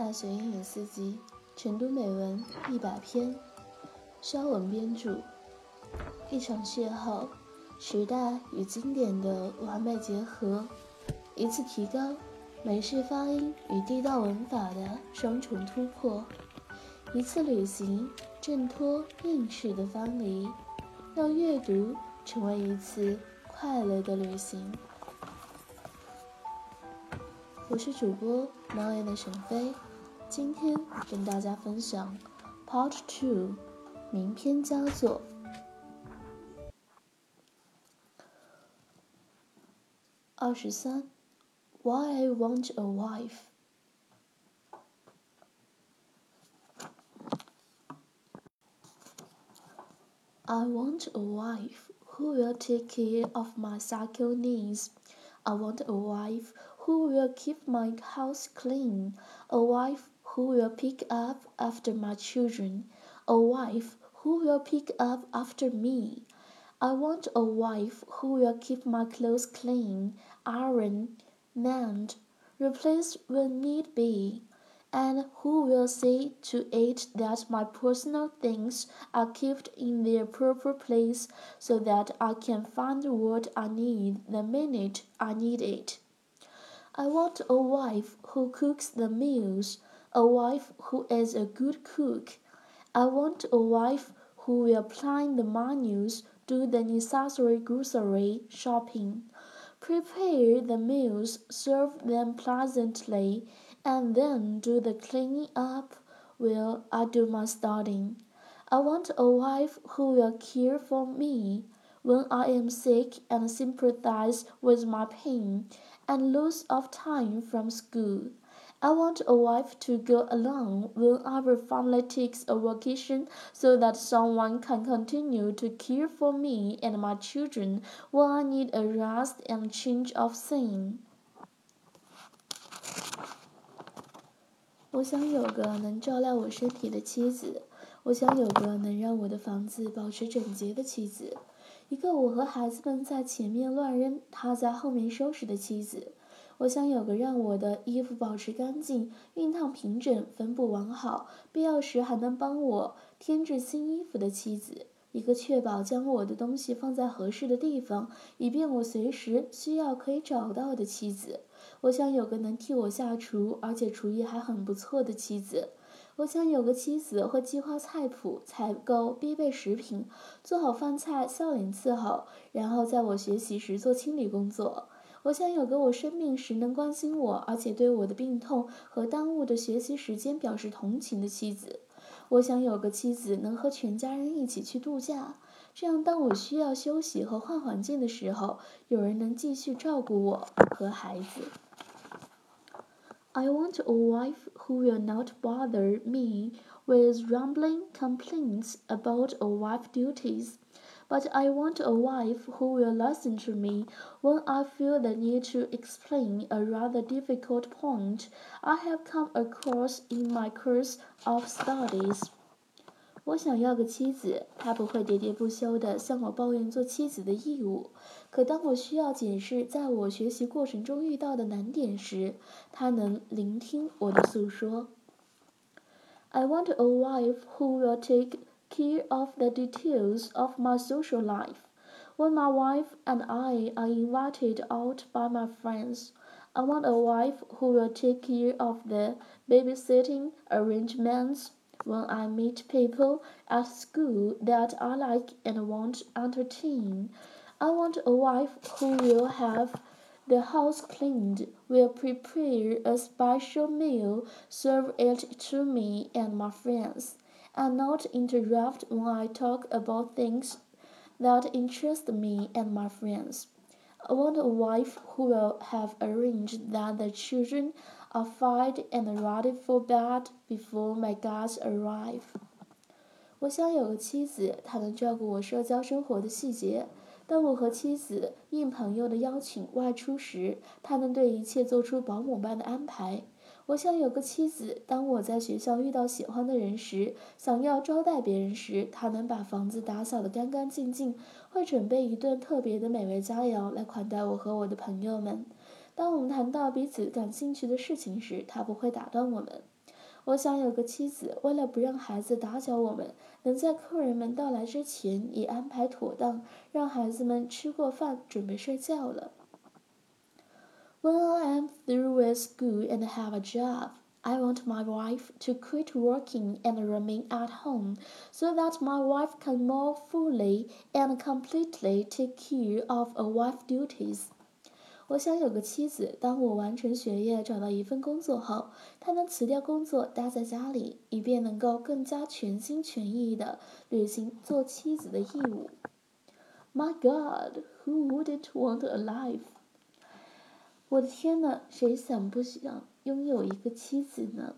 大学英语四级，晨读美文一百篇，肖文编著。一场邂逅，时代与经典的完美结合；一次提高，美式发音与地道文法的双重突破；一次旅行，挣脱应试的藩篱，让阅读成为一次快乐的旅行。我是主播猫眼的沈飞，今天跟大家分享 Part Two，名篇佳作。二十三，Why I want a wife。I want a wife who will take care of my psycho needs. I want a wife who will keep my house clean, a wife who will pick up after my children, a wife who will pick up after me. I want a wife who will keep my clothes clean, iron, mend, replace when need be, and who will see to it that my personal things are kept in their proper place so that I can find what I need the minute I need it. I want a wife who cooks the meals, a wife who is a good cook. I want a wife who will plan the menus, do the necessary grocery shopping, prepare the meals, serve them pleasantly, and then do the cleaning up while I do my studying. I want a wife who will care for me when I am sick and sympathize with my pain and loss of time from school. I want a wife to go along when our family takes a vacation so that someone can continue to care for me and my children when I need a rest and change of scene. 我想有个能照料我身体的妻子，我想有个能让我的房子保持整洁的妻子。一个我和孩子们在前面乱扔，他在后面收拾的妻子。 我想有个让我的衣服保持干净、熨烫平整、分布完好，必要时还能帮我添置新衣服的妻子。一个确保将我的东西放在合适的地方，以便我随时需要可以找到的妻子。我想有个能替我下厨，而且厨艺还很不错的妻子。我想有个妻子会计划菜谱、采购必备食品，做好饭菜，笑脸伺候，然后在我学习时做清理工作。我想有个我生病时能关心我，而且对我的病痛和耽误的学习时间表示同情的妻子。我想有个妻子能和全家人一起去度假，这样当我需要休息和换环境的时候，有人能继续照顾我和孩子。I want a wife who will not bother me with rambling complaints about a wife duties, but I want a wife who will listen to me when I feel the need to explain a rather difficult point I have come across in my course of studies. 我想要个妻子，她不会喋喋不休地向我抱怨做妻子的义务。可当我需要解释在我学习过程中遇到的难点时，她能聆听我的诉说。I want a wife who will take care of the details of my social life. When my wife and I are invited out by my friends, I want a wife who will take care of the babysitting arrangements when I meet people at school that I like and want to entertain. I want a wife who will have the house cleaned, will prepare a special meal, serve it to me and my friends, and not interrupt when I talk about things that interest me and my friends. I want a wife who will have arranged that the children are fed and ready for bed before my guests arrive. 我想有个妻子，她能照顾我社交生活的细节。当我和妻子应朋友的邀请外出时，她能对一切做出保姆般的安排。 我想有个妻子，当我在学校遇到喜欢的人时，想要招待别人时，她能把房子打扫得干干净净，会准备一顿特别的美味佳肴来款待我和我的朋友们。当我们谈到彼此感兴趣的事情时，她不会打断我们。我想有个妻子，为了不让孩子打搅我们，能在客人们到来之前已安排妥当，让孩子们吃过饭准备睡觉了。When I am through with school and have a job, I want my wife to quit working and remain at home, so that my wife can more fully and completely take care of a wife's duties. 我想有个妻子，当我完成学业、找到一份工作后，她能辞掉工作，待在家里，以便能够更加全心全意地履行做妻子的义务。My God, who wouldn't want a life？ 我的天哪，谁想不想拥有一个妻子呢？